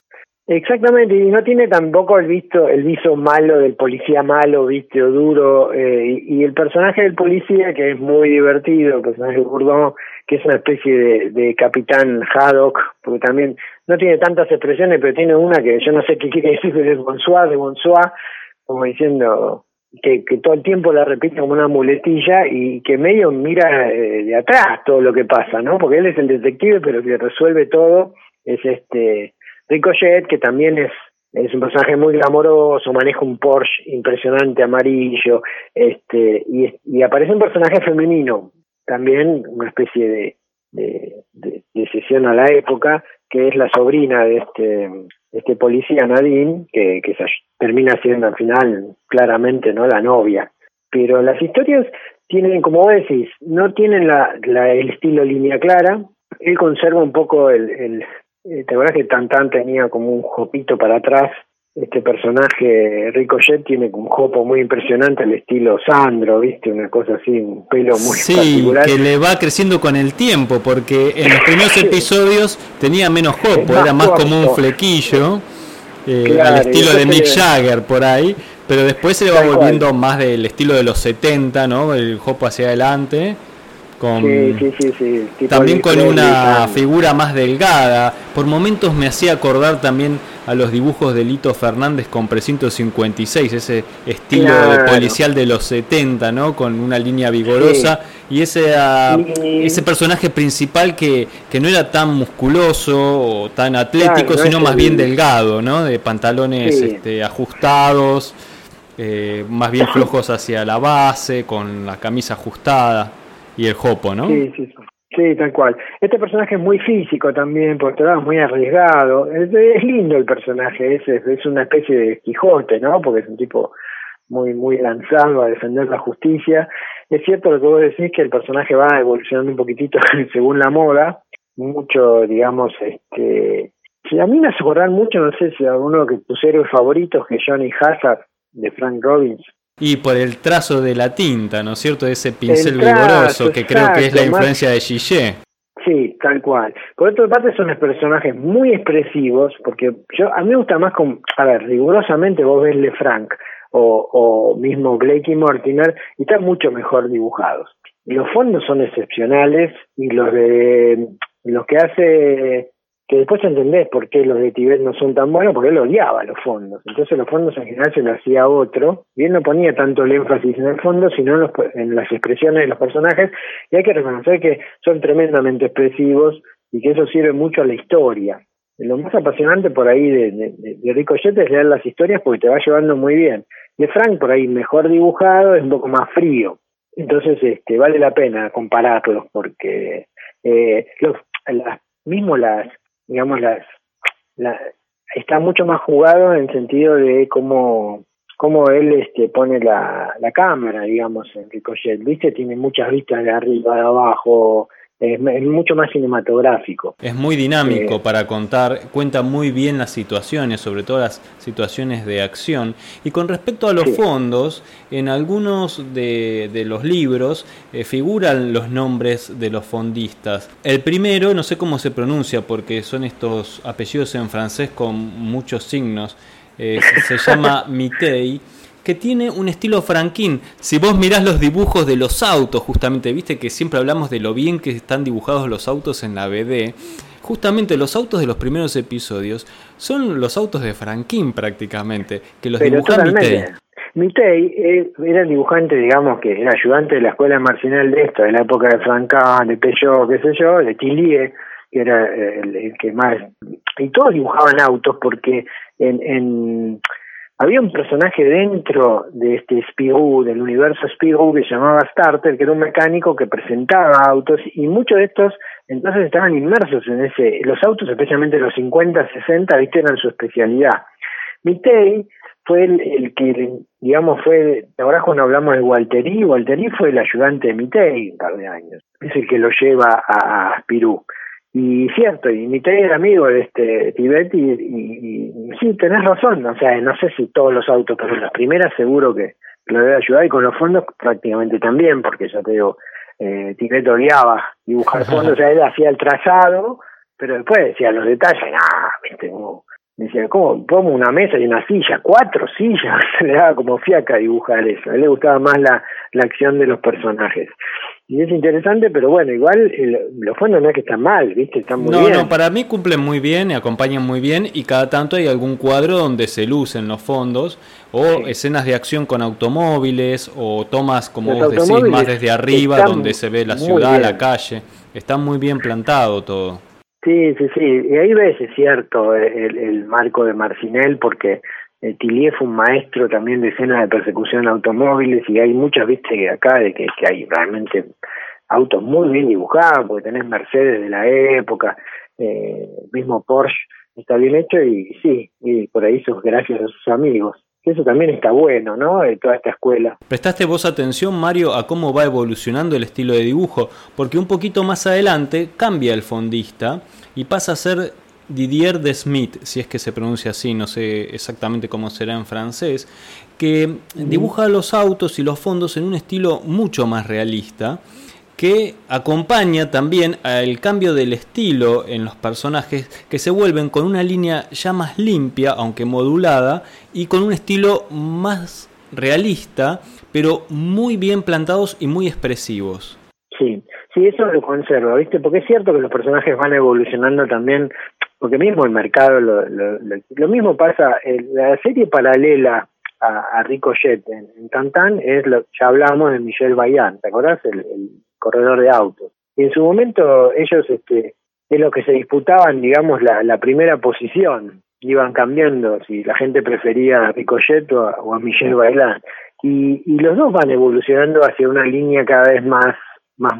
Exactamente, y no tiene tampoco el visto, el viso malo del policía malo, viste, o duro, eh, y, el personaje del policía que es muy divertido, el personaje de Bourdon, que es una especie de, de capitán Haddock, porque también no tiene tantas expresiones, pero tiene una que yo no sé qué quiere decir, pero es bonsoir, de bonsoir, como diciendo que, que todo el tiempo la repite como una muletilla y que medio mira eh, de atrás todo lo que pasa, ¿no? Porque él es el detective, pero que resuelve todo es este Ricochet, que también es es un personaje muy glamoroso, maneja un Porsche impresionante amarillo, este y, y aparece un personaje femenino, también una especie de, de, sesión a la época, que es la sobrina de este, este policía Nadine, que, que termina siendo al final claramente no la novia. Pero las historias tienen, como vos decís, no tienen la, la, el estilo línea clara. Él conserva un poco el eh, ¿Te acuerdas que Tantan tenía como un jopito para atrás? este personaje Ricochet tiene un jopo muy impresionante al estilo Sandro, ¿viste? Una cosa así, un pelo muy sí, que le va creciendo con el tiempo, porque en los primeros episodios tenía menos jopo, era más como un flequillo, eh, al estilo de Mick Jagger por ahí, pero después se le va volviendo más del estilo de los 70, ¿no? El jopo hacia adelante también con una figura más delgada. Por momentos me hacía acordar también a los dibujos de Lito Fernández con Precinto 56, ese estilo policial de los 70, ¿no? Con una línea vigorosa. Y ese, ah, ese personaje principal que, que no era tan musculoso o tan atlético, sino más bien delgado, ¿no? De pantalones este, ajustados, eh, más bien flojos hacia la base, con la camisa ajustada y el Jopo, ¿no? Sí, sí, sí. tal cual. Este personaje es muy físico también, por otro lado, muy arriesgado. Es, lindo el personaje, es, es una especie de Quijote, ¿no? Porque es un tipo muy muy lanzado a defender la justicia. Es cierto lo que vos decís que el personaje va evolucionando un poquitito según la moda, mucho, digamos, este... A mí me hace mucho, no sé si alguno de tus héroes favoritos, que Johnny Hazard, de Frank Robbins, y por el trazo de la tinta, ¿no es cierto? Ese pincel vigoroso que creo que es la influencia de Gillet. Sí, tal cual. Por otra parte son personajes muy expresivos, porque yo a mí me gusta más con, a ver, rigurosamente vos ves Frank o, o mismo Blake y Mortimer y están mucho mejor dibujados. Los fondos son excepcionales y los de los que hace que después entendés por qué los de Tibet no son tan buenos, porque él odiaba los fondos. Entonces los fondos en general se lo hacía otro, y él no ponía tanto el énfasis en el fondo, sino en, los, en las expresiones de los personajes, y hay que reconocer que son tremendamente expresivos y que eso sirve mucho a la historia. Lo más apasionante por ahí de, de, de Ricochet es leer las historias porque te va llevando muy bien. De Frank por ahí mejor dibujado, es un poco más frío. Entonces este vale la pena compararlos porque eh, los, las, mismo las digamos, las, la, está mucho más jugado en el sentido de cómo, cómo él este, pone la, la cámara, digamos, en Ricochet, ¿viste? Tiene muchas vistas de arriba, de abajo, es, mucho más cinematográfico. Es muy dinámico para contar, cuenta muy bien las situaciones, sobre todo las situaciones de acción. Y con respecto a los fondos, en algunos de, de los libros eh, figuran los nombres de los fondistas. El primero, no sé cómo se pronuncia porque son estos apellidos en francés con muchos signos, eh, se llama Mitei que tiene un estilo franquín. Si vos mirás los dibujos de los autos, justamente, viste que siempre hablamos de lo bien que están dibujados los autos en la BD. Justamente los autos de los primeros episodios son los autos de Franquín prácticamente, que los dibuja Mitei. Mitei eh, era el dibujante, digamos, que era ayudante de la escuela marginal de esto, de la época de Franquin, de Peugeot, qué sé yo, de Tillier, que era el, que más... Y todos dibujaban autos porque en había un personaje dentro de este Spirou, del universo Spirou, que se llamaba Starter, que era un mecánico que presentaba autos y muchos de estos entonces estaban inmersos en ese, los autos, especialmente los 50, 60, viste, eran su especialidad. Mitei fue el, que, digamos, fue, ahora cuando hablamos de Walteri, Walteri fue el ayudante de Mitei un par de años, es el que lo lleva a, a Spirou. Y cierto, y Mitei era amigo de este Tibet y, y, sí, tenés razón, o sea, no sé si todos los autos, pero las primeras seguro que lo debe ayudar y con los fondos prácticamente también, porque ya te digo, eh, Tibet odiaba dibujar fondos, o sea, él hacía el trazado, pero después decía los detalles, ah, viste, como, decía, ¿cómo pongo una mesa y una silla? Cuatro sillas, le daba como fiaca dibujar eso, a él le gustaba más la, la acción de los personajes. Y es interesante, pero bueno, igual los fondos no es que están mal, ¿viste? Están muy bien. No, no, para mí cumplen muy bien acompañan muy bien y cada tanto hay algún cuadro donde se lucen los fondos o escenas de acción con automóviles o tomas, como vos decís, más desde arriba donde se ve la ciudad, la calle. Está muy bien plantado todo. Sí, sí, sí. Y ahí ves, es cierto, el, el marco de Marcinel porque eh, fue un maestro también de escenas de persecución en automóviles y hay muchas, viste, acá de que, hay realmente autos muy bien dibujados, porque tenés Mercedes de la época, eh, mismo Porsche está bien hecho y sí, y por ahí sos gracias a sus amigos. Eso también está bueno, ¿no? De toda esta escuela. ¿Prestaste vos atención, Mario, a cómo va evolucionando el estilo de dibujo? Porque un poquito más adelante cambia el fondista y pasa a ser Didier de Smith, si es que se pronuncia así, no sé exactamente cómo será en francés, que dibuja los autos y los fondos en un estilo mucho más realista, que acompaña también al cambio del estilo en los personajes, que se vuelven con una línea ya más limpia, aunque modulada, y con un estilo más realista, pero muy bien plantados y muy expresivos. Sí, sí, eso lo conserva, ¿viste? Porque es cierto que los personajes van evolucionando también porque mismo el mercado, lo, lo, lo, mismo pasa, en la serie paralela a, a Ricochet en, en Tantan es lo ya hablamos de Michel Bayan, ¿te acordás? El, corredor de autos. Y en su momento ellos, este, es lo que se disputaban, digamos, la, la primera posición, iban cambiando si la gente prefería a Ricochet o a, o a Michel Bailán. Y, y los dos van evolucionando hacia una línea cada vez más, más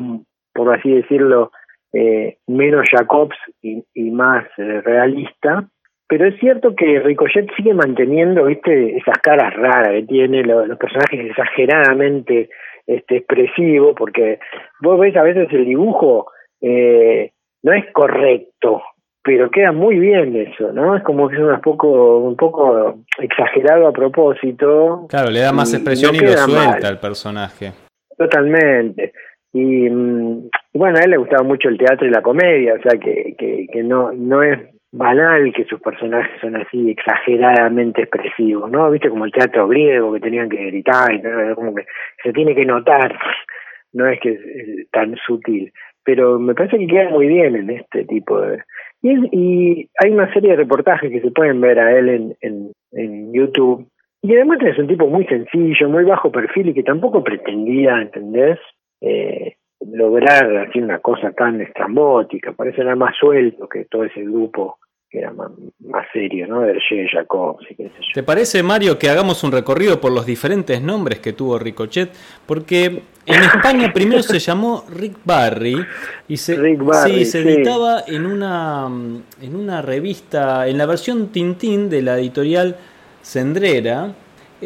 por así decirlo, eh, menos Jacobs y, más eh, realista. Pero es cierto que Ricochet sigue manteniendo, viste, esas caras raras que tiene, los, personajes exageradamente este, expresivos, porque vos ves a veces el dibujo eh, no es correcto, pero queda muy bien eso, ¿no? Es como que es un poco, un poco exagerado a propósito. Claro, le da más expresión y, lo suelta al personaje. Totalmente. Y, mm, bueno, a él le gustaba mucho el teatro y la comedia, o sea que, que, que no, no es banal que sus personajes son así exageradamente expresivos, ¿no? Viste como el teatro griego que tenían que gritar y todo, como que se tiene que notar, no es que es tan sutil, pero me parece que queda muy bien en este tipo de... Y, y hay una serie de reportajes que se pueden ver a él en, en, en YouTube, y además es un tipo muy sencillo, muy bajo perfil y que tampoco pretendía, ¿entendés? Eh, lograr así una cosa tan estrambótica, parece nada más suelto que todo ese grupo que era más, serio, ¿no? Del Jacob, ¿Te parece, Mario, que hagamos un recorrido por los diferentes nombres que tuvo Ricochet? Porque en España primero se llamó Rick Barry y se, sí, se editaba en una, en una revista, en la versión Tintín de la editorial Cendrera,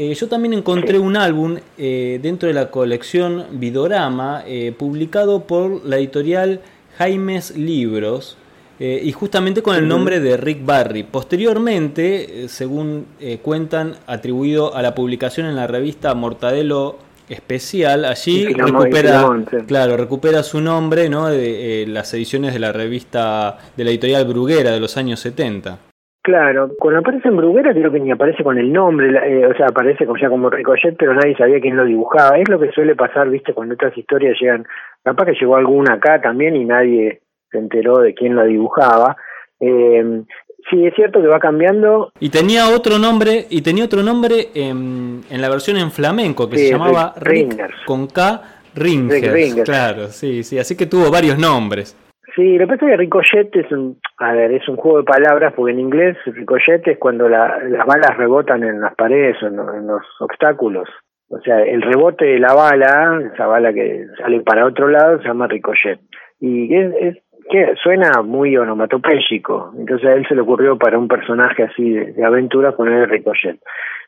eh, yo también encontré un álbum eh, dentro de la colección Vidorama, eh, publicado por la editorial Jaimes Libros, y justamente con el nombre de Rick Barry. Posteriormente, según cuentan, atribuido a la publicación en la revista Mortadelo Especial, allí recupera, claro, recupera su nombre ¿no? de las ediciones de la revista de la editorial Bruguera de los años 70. Claro, cuando aparece en Bruguera creo que ni aparece con el nombre, eh, o sea, aparece como ya como Ricochet, pero nadie sabía quién lo dibujaba. Es lo que suele pasar, viste, cuando estas historias llegan, capaz que llegó alguna acá también y nadie se enteró de quién lo dibujaba. Eh, sí, es cierto que va cambiando. Y tenía otro nombre, y tenía otro nombre en, en la versión en flamenco que se llamaba Rick, con K Ringers. Claro, sí, sí, así que tuvo varios nombres. Sí, lo que es que ricochet es un, a ver, es un juego de palabras, porque en inglés ricochet es cuando las balas rebotan en las paredes o en, los obstáculos. O sea, el rebote de la bala, esa bala que sale para otro lado, se llama ricochet. Y es, que suena muy onomatopéyico. Entonces a él se le ocurrió para un personaje así de, de aventura poner ricochet.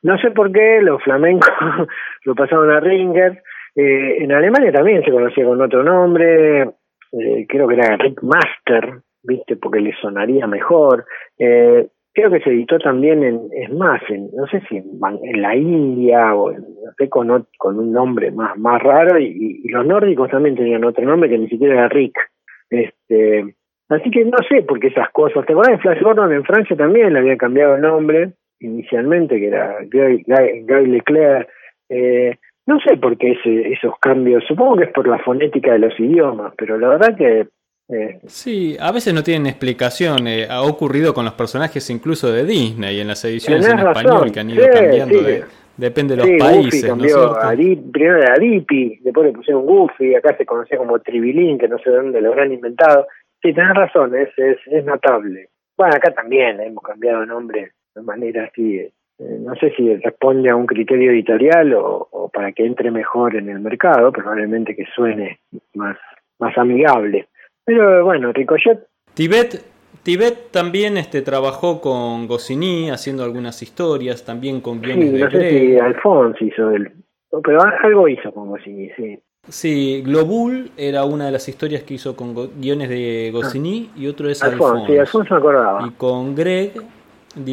No sé por qué los flamencos lo pasaron a Ringer. Eh, en Alemania también se conocía con otro nombre eh, creo que era Rick Master, viste, porque le sonaría mejor. Eh, creo que se editó también en, es más, en, no sé si en, la India o no sé, con, con un nombre más, más raro, y, los nórdicos también tenían otro nombre que ni siquiera era Rick. Este, así que no sé por qué esas cosas. ¿Te acuerdas de Flash Gordon en Francia también le había cambiado el nombre inicialmente, que era Guy, Guy Leclerc? Eh, no sé por qué ese, esos cambios, supongo que es por la fonética de los idiomas, pero la verdad que... Eh, sí, a veces no tienen explicación, eh, ha ocurrido con los personajes incluso de Disney en las ediciones en español que han ido cambiando, depende de los países. cambió primero era Dipi, después le pusieron Goofy, acá se conocía como Tribilín, que no sé de dónde lo habrán inventado. Sí, tenés razón, es, es, es notable. Bueno, acá también hemos cambiado nombre de manera así eh, no sé si responde a un criterio editorial o, para que entre mejor en el mercado, probablemente que suene más, más amigable. Pero bueno, Ricochet. Tibet, Tibet también este, trabajó con Goscinny haciendo algunas historias, también con guiones sí, no sé si Alphonse hizo el. Pero algo hizo con Goscinny, sí. Sí, Globul era una de las historias que hizo con guiones de Goscinny y otro es Alphonse. Sí, Alphonse me acordaba. Y con Greg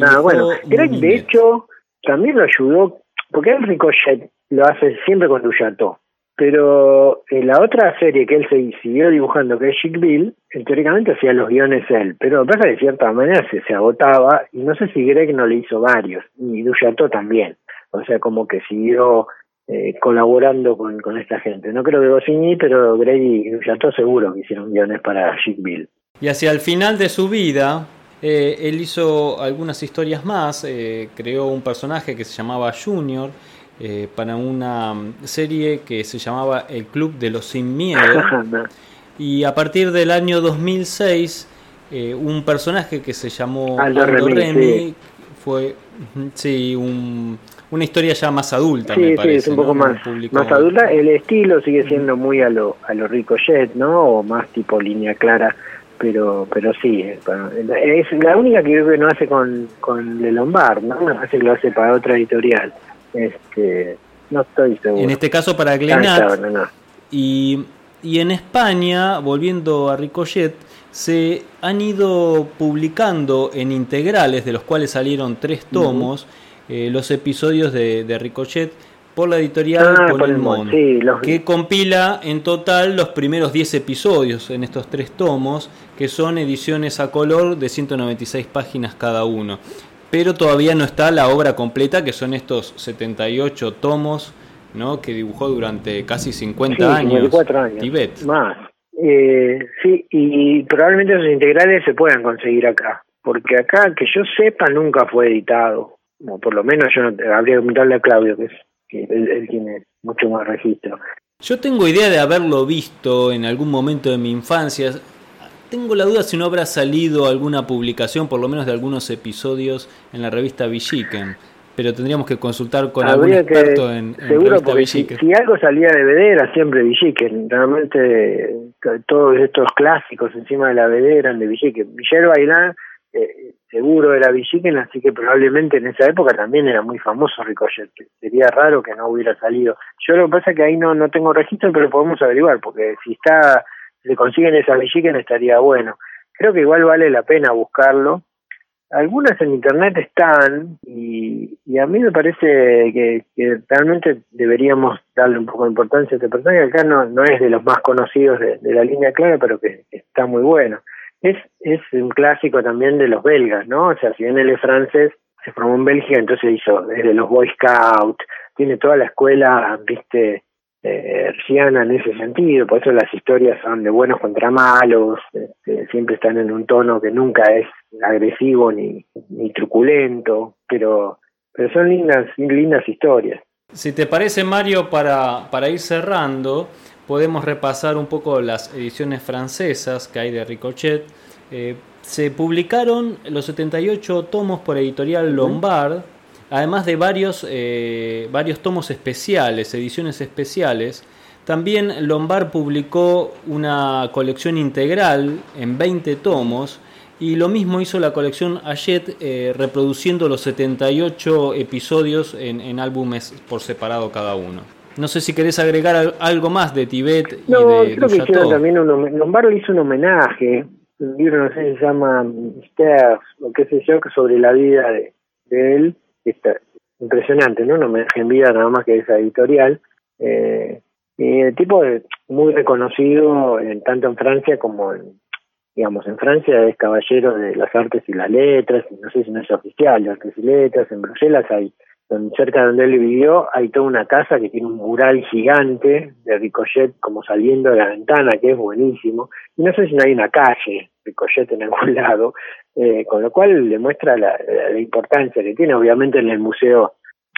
Ah, bueno, Greg de hecho también lo ayudó, porque el Ricochet lo hace siempre con Duchato, pero en la otra serie que él se siguió dibujando, que es Chick Bill, teóricamente hacía los guiones él, pero pasa que de cierta manera se, se agotaba, y no sé si Greg no le hizo varios, y Duchato también, o sea, como que siguió eh, colaborando con, con esta gente. No creo que Goscinny, pero Greg y Duchato seguro que hicieron guiones para Chick Bill. Y hacia el final de su vida, eh, él hizo algunas historias más, eh, creó un personaje que se llamaba Junior eh, para una serie que se llamaba El Club de los Sin Miedo. y a partir del año 2006, un personaje que se llamó Aldo, Remy, fue sí, una historia ya más adulta, me parece. Sí, es un poco más, más adulta. El estilo sigue siendo muy a lo, a lo Ricochet, ¿no? O más tipo línea clara pero pero sí es la única que creo que no hace con con Le Lombard no que lo hace para otra editorial. Este no estoy seguro. En este caso para Glenat y y en España volviendo a Ricochet se han ido publicando en integrales de los cuales salieron tres tomos eh, los episodios de, de Ricochet por la editorial ah, que compila en total los primeros 10 episodios en estos tres tomos, que son ediciones a color de 196 páginas cada uno. Pero todavía no está la obra completa, que son estos 78 tomos ¿no? que dibujó durante casi 50 años, años. Tibet. Más. Eh, sí, y probablemente esos integrales se puedan conseguir acá, porque acá, que yo sepa, nunca fue editado. O por lo menos yo no, habría que preguntarle a Claudio, que es que él, tiene mucho más registro. Yo tengo idea de haberlo visto en algún momento de mi infancia. Tengo la duda si no habrá salido alguna publicación, por lo menos de algunos episodios, en la revista Villiquen. Pero tendríamos que consultar con algún experto en, en Seguro, porque si, algo salía de BD era siempre Villiquen. Realmente todos estos clásicos encima de la BD eran de Villiquen. Villero Bailán eh, seguro era Villiquen, así que probablemente en esa época también era muy famoso Ricochet. Sería raro que no hubiera salido. Yo lo que pasa es que ahí no, no tengo registro, pero podemos averiguar, porque si está, si consiguen esa Villiquen estaría bueno. Creo que igual vale la pena buscarlo. Algunas en internet están y, a mí me parece que, realmente deberíamos darle un poco de importancia a este personaje. Acá no, no es de los más conocidos de, de la línea clara, pero que está muy bueno es, es un clásico también de los belgas, ¿no? O sea, si bien él es francés, se formó en Bélgica, entonces hizo desde los Boy Scouts, tiene toda la escuela, viste, eh, en ese sentido, por eso las historias son de buenos contra malos, este, siempre están en un tono que nunca es agresivo ni, ni truculento, pero, pero son lindas, lindas historias. Si te parece, Mario, para, para ir cerrando, podemos repasar un poco las ediciones francesas que hay de Ricochet. Eh, se publicaron los 78 tomos por editorial Lombard, además de varios, eh, varios tomos especiales, ediciones especiales. También Lombard publicó una colección integral en 20 tomos y lo mismo hizo la colección Ayet eh, reproduciendo los 78 episodios en, álbumes por separado cada uno. No sé si querés agregar algo más de Tibet y de creo que hicieron también un Lombard le hizo un homenaje, un libro no sé si se llama Stairs o qué sé yo, que sobre la vida de, él, está impresionante, ¿no? Un homenaje en vida nada más que esa editorial. Eh, y el tipo es muy reconocido en, tanto en Francia como en, digamos, en Francia es caballero de las artes y las letras, no sé si no es oficial de artes y letras, en Bruselas hay, cerca de donde él vivió, hay toda una casa que tiene un mural gigante de Ricochet como saliendo de la ventana, que es buenísimo, y no sé si no hay una calle Ricochet en algún lado, eh, con lo cual le muestra la, importancia que tiene, obviamente en el museo,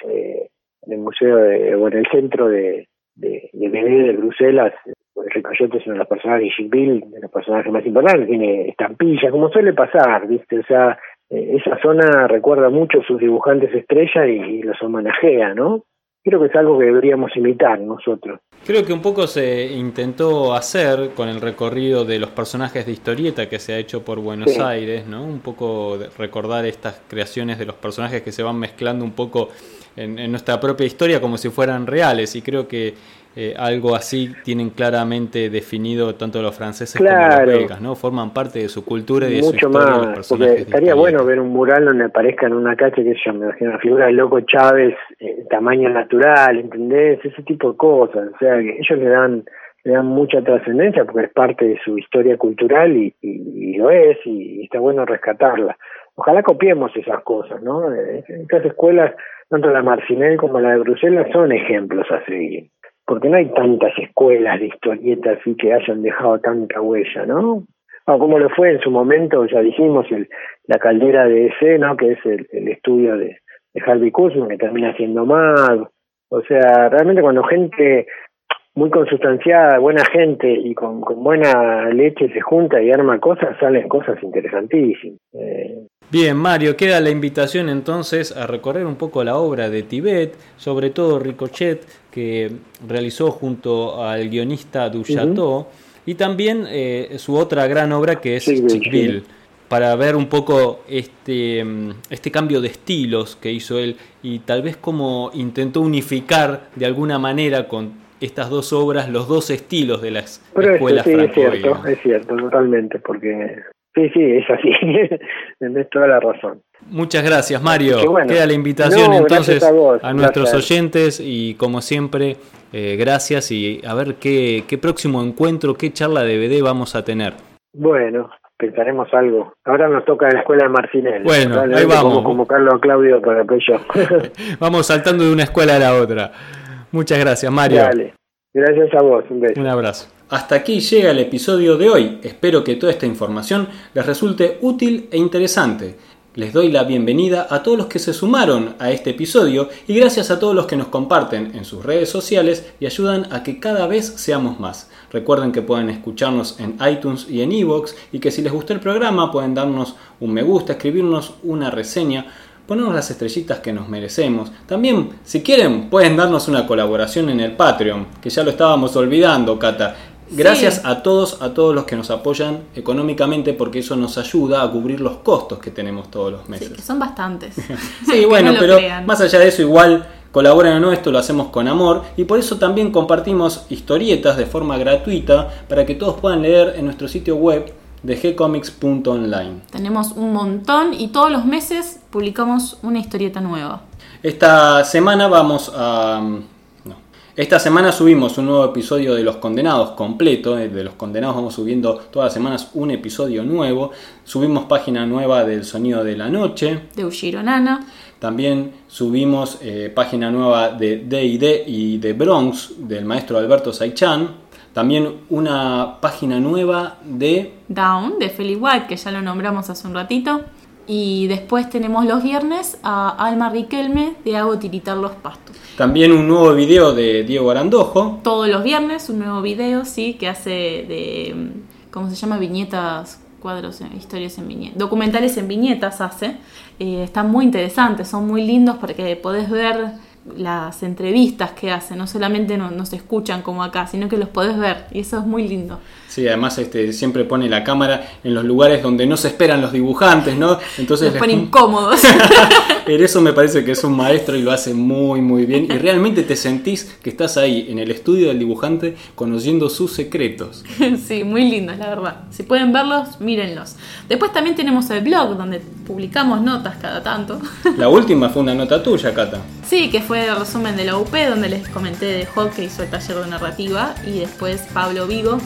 eh, en el museo de, o en el centro de, de, de, de Bruselas, Ricochet es uno de los personajes, Jim Bill, de los personajes más importantes, tiene estampillas, como suele pasar, ¿viste? O sea, eh, esa zona recuerda mucho a sus dibujantes estrella y, los homenajea, ¿no? Creo que es algo que deberíamos imitar nosotros. Creo que un poco se intentó hacer con el recorrido de los personajes de historieta que se ha hecho por Buenos Aires, ¿no? Un poco recordar estas creaciones de los personajes que se van mezclando un poco en, en nuestra propia historia como si fueran reales y creo que eh, algo así tienen claramente definido tanto los franceses como los belgas, ¿no? Forman parte de su cultura y de su historia más, los personajes. estaría bueno ver un mural donde aparezca en una calle que yo me imagino la figura del loco Chávez, eh, tamaño natural, ¿entendés? Ese tipo de cosas. O sea, que ellos le dan le dan mucha trascendencia porque es parte de su historia cultural y, y, lo es y, está bueno rescatarla. Ojalá copiemos esas cosas, ¿no? Eh, estas escuelas, tanto la Marcinel como la de Bruselas, son ejemplos a seguir porque no hay tantas escuelas de historietas así que hayan dejado tanta huella, ¿no? como lo fue en su momento, ya dijimos, el, la caldera de ese, ¿no? Que es el, estudio de, Harvey Kuzman, que termina siendo más. O sea, realmente cuando gente muy consustanciada, buena gente y con, con buena leche se junta y arma cosas, salen cosas interesantísimas. Eh, Bien, Mario, queda la invitación entonces a recorrer un poco la obra de Tibet, sobre todo Ricochet, que realizó junto al guionista Duchateau, y también eh, su otra gran obra que es Chickville, para ver un poco este, este cambio de estilos que hizo él y tal vez como intentó unificar de alguna manera con estas dos obras los dos estilos de las escuelas sí, es cierto, es cierto, totalmente, porque Sí, sí, es así. Tienes toda la razón. Muchas gracias, Mario. Queda la invitación entonces a, nuestros oyentes y como siempre, eh, gracias y a ver qué, qué próximo encuentro, qué charla de BD vamos a tener. Bueno, pensaremos algo. Ahora nos toca en la escuela de Marcinel. Bueno, ahí vamos. Como convocarlo a Claudio para que yo. vamos saltando de una escuela a la otra. Muchas gracias, Mario. Dale. Gracias a vos. Un beso. Un abrazo. Hasta aquí llega el episodio de hoy. Espero que toda esta información les resulte útil e interesante. Les doy la bienvenida a todos los que se sumaron a este episodio y gracias a todos los que nos comparten en sus redes sociales y ayudan a que cada vez seamos más. Recuerden que pueden escucharnos en iTunes y en Evox y que si les gustó el programa pueden darnos un me gusta, escribirnos una reseña, ponernos las estrellitas que nos merecemos. También, si quieren, pueden darnos una colaboración en el Patreon, que ya lo estábamos olvidando, Cata. Gracias a todos, a todos los que nos apoyan económicamente porque eso nos ayuda a cubrir los costos que tenemos todos los meses. Sí, que son bastantes. sí, bueno, pero más allá de eso igual colaboran a nuestro, lo hacemos con amor y por eso también compartimos historietas de forma gratuita para que todos puedan leer en nuestro sitio web de gcomics.online. Tenemos un montón y todos los meses publicamos una historieta nueva. Esta semana vamos a esta semana subimos un nuevo episodio de Los Condenados completo. Eh, de Los Condenados vamos subiendo todas las semanas un episodio nuevo. Subimos página nueva del Sonido de la Noche. De Ushiro Nana. También subimos eh, página nueva de D&D y de Bronx del maestro Alberto Saichan. También una página nueva de... Down, de Philly White, que ya lo nombramos hace un ratito. Y después tenemos los viernes a Alma Riquelme de Hago Tiritar los Pastos. También un nuevo video de Diego Arandojo. Todos los viernes un nuevo video, sí, que hace de, ¿cómo se llama? Viñetas, cuadros, historias en viñetas, documentales en viñetas hace. Eh, están muy interesantes, son muy lindos porque podés ver las entrevistas que hace, no solamente no, se escuchan como acá, sino que los podés ver y eso es muy lindo. Sí, además este, siempre pone la cámara en los lugares donde no se esperan los dibujantes, ¿no? Entonces los pone incómodos. en eso me parece que es un maestro y lo hace muy muy bien y realmente te sentís que estás ahí en el estudio del dibujante conociendo sus secretos. sí, muy lindos, la verdad. Si pueden verlos, mírenlos. Después también tenemos el blog donde publicamos notas cada tanto. la última fue una nota tuya, Cata. Sí, que fue el resumen de la UP, donde les comenté de Hawk que hizo el taller de narrativa, y después Pablo Vigo,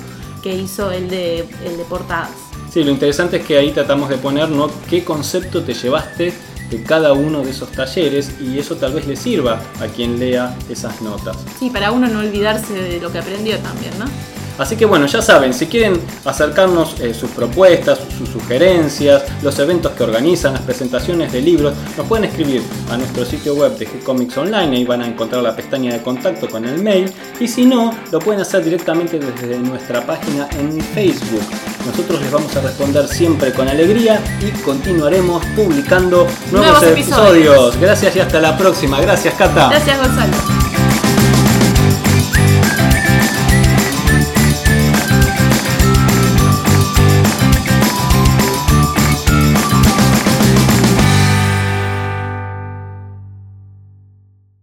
que hizo el de, el de portadas. Sí, lo interesante es que ahí tratamos de poner ¿no? qué concepto te llevaste de cada uno de esos talleres y eso tal vez le sirva a quien lea esas notas. Sí, para uno no olvidarse de lo que aprendió también, ¿no? Así que bueno, ya saben, si quieren acercarnos eh, sus propuestas, sus sugerencias, los eventos que organizan, las presentaciones de libros, nos pueden escribir a nuestro sitio web de G-Comics Online, ahí van a encontrar la pestaña de contacto con el mail, y si no, lo pueden hacer directamente desde nuestra página en Facebook. Nosotros les vamos a responder siempre con alegría y continuaremos publicando nuevos, episodios. Gracias y hasta la próxima. Gracias, Cata. Gracias, Gonzalo.